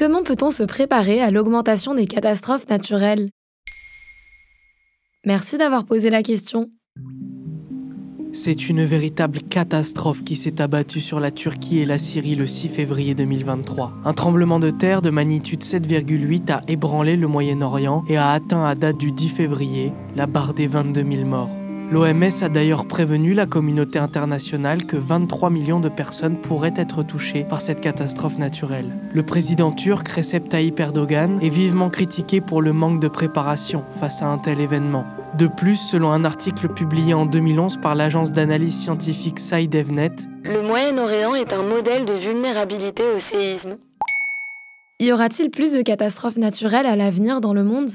Comment peut-on se préparer à l'augmentation des catastrophes naturelles? Merci d'avoir posé la question. C'est une véritable catastrophe qui s'est abattue sur la Turquie et la Syrie le 6 février 2023. Un tremblement de terre de magnitude 7,8 a ébranlé le Moyen-Orient et a atteint à date du 10 février la barre des 22 000 morts. L'OMS a d'ailleurs prévenu la communauté internationale que 23 millions de personnes pourraient être touchées par cette catastrophe naturelle. Le président turc Recep Tayyip Erdogan est vivement critiqué pour le manque de préparation face à un tel événement. De plus, selon un article publié en 2011 par l'agence d'analyse scientifique SciDevNet, le Moyen-Orient est un modèle de vulnérabilité au séisme. Y aura-t-il plus de catastrophes naturelles à l'avenir dans le monde?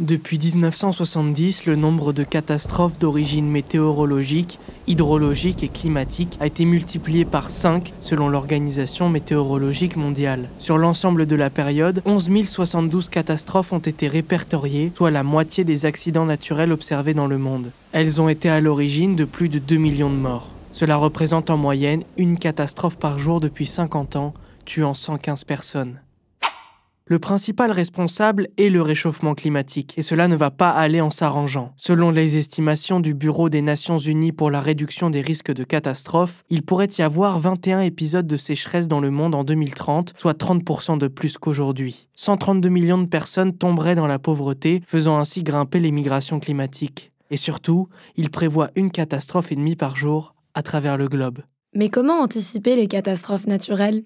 Depuis 1970, le nombre de catastrophes d'origine météorologique, hydrologique et climatique a été multiplié par 5 selon l'Organisation météorologique mondiale. Sur l'ensemble de la période, 11 072 catastrophes ont été répertoriées, soit la moitié des accidents naturels observés dans le monde. Elles ont été à l'origine de plus de 2 millions de morts. Cela représente en moyenne une catastrophe par jour depuis 50 ans, tuant 115 personnes le principal responsable est le réchauffement climatique, et cela ne va pas aller en s'arrangeant. Selon les estimations du Bureau des Nations Unies pour la réduction des risques de catastrophes, il pourrait y avoir 21 épisodes de sécheresse dans le monde en 2030, soit 30% de plus qu'aujourd'hui. 132 millions de personnes tomberaient dans la pauvreté, faisant ainsi grimper les migrations climatiques. Et surtout, il prévoit une catastrophe et demie par jour à travers le globe. Mais comment anticiper les catastrophes naturelles?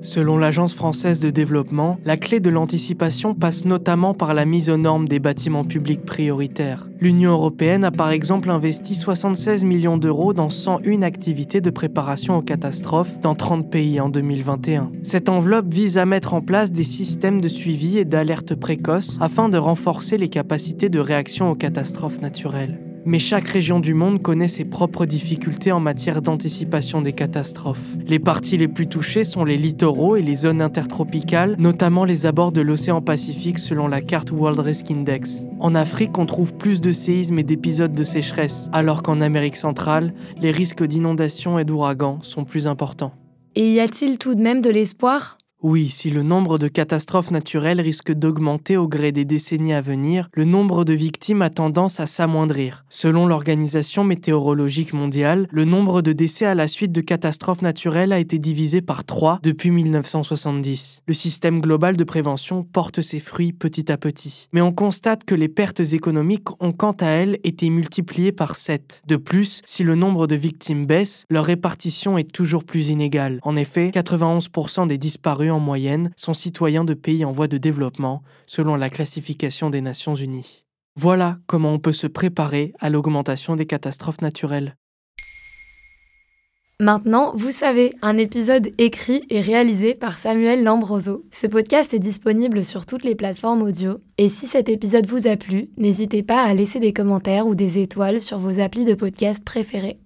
Selon l'Agence française de développement, la clé de l'anticipation passe notamment par la mise aux normes des bâtiments publics prioritaires. L'Union européenne a par exemple investi 76 millions d'euros dans 101 activités de préparation aux catastrophes dans 30 pays en 2021. Cette enveloppe vise à mettre en place des systèmes de suivi et d'alerte précoce afin de renforcer les capacités de réaction aux catastrophes naturelles. Mais chaque région du monde connaît ses propres difficultés en matière d'anticipation des catastrophes. Les parties les plus touchées sont les littoraux et les zones intertropicales, notamment les abords de l'océan Pacifique selon la carte World Risk Index. En Afrique, on trouve plus de séismes et d'épisodes de sécheresse, alors qu'en Amérique centrale, les risques d'inondation et d'ouragans sont plus importants. Et y a-t-il tout de même de l'espoir? Oui, si le nombre de catastrophes naturelles risque d'augmenter au gré des décennies à venir, le nombre de victimes a tendance à s'amoindrir. Selon l'Organisation météorologique mondiale, le nombre de décès à la suite de catastrophes naturelles a été divisé par 3 depuis 1970. Le système global de prévention porte ses fruits petit à petit. Mais on constate que les pertes économiques ont quant à elles été multipliées par 7. De plus, si le nombre de victimes baisse, leur répartition est toujours plus inégale. En effet, 91% des disparus en moyenne sont citoyens de pays en voie de développement, selon la classification des Nations Unies. Voilà comment on peut se préparer à l'augmentation des catastrophes naturelles. Maintenant, vous savez, un épisode écrit et réalisé par Samuel Lambroso. Ce podcast est disponible sur toutes les plateformes audio. Et si cet épisode vous a plu, n'hésitez pas à laisser des commentaires ou des étoiles sur vos applis de podcast préférés.